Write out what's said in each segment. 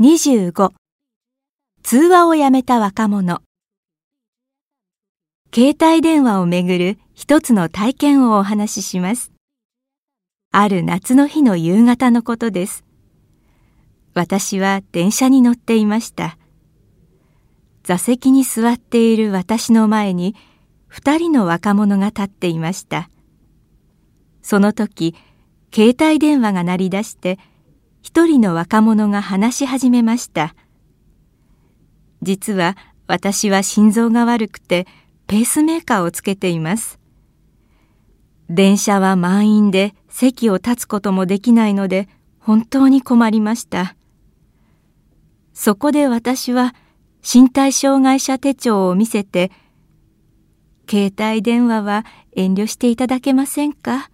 25通話をやめた若者。携帯電話をめぐる一つの体験をお話しします。ある夏の日の夕方のことです。私は電車に乗っていました。座席に座っている私の前に二人の若者が立っていました。その時携帯電話が鳴り出して一人の若者が話し始めました。実は私は心臓が悪くてペースメーカーをつけています。電車は満員で席を立つこともできないので本当に困りました。そこで私は身体障害者手帳を見せて携帯電話は遠慮していただけませんか？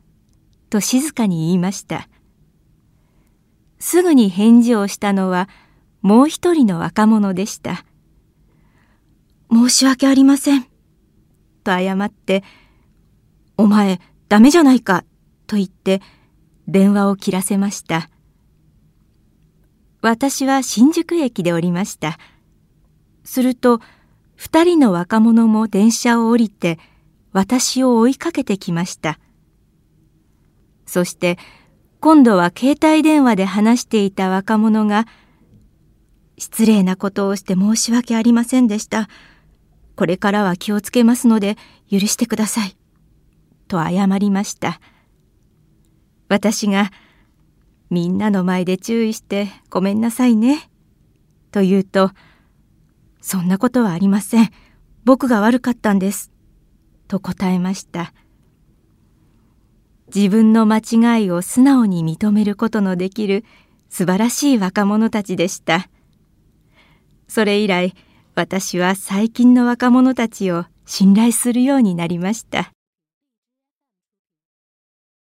と静かに言いました。すぐに返事をしたのはもう一人の若者でした。申し訳ありません。と謝って、お前ダメじゃないかと言って電話を切らせました。私は新宿駅で降りました。すると二人の若者も電車を降りて私を追いかけてきました。そして今度は携帯電話で話していた若者が、失礼なことをして申し訳ありませんでした。これからは気をつけますので許してください。と謝りました。私が、みんなの前で注意してごめんなさいね。と言うと、そんなことはありません。僕が悪かったんです。と答えました。自分の間違いを素直に認めることのできる素晴らしい若者たちでした。それ以来、私は最近の若者たちを信頼するようになりました。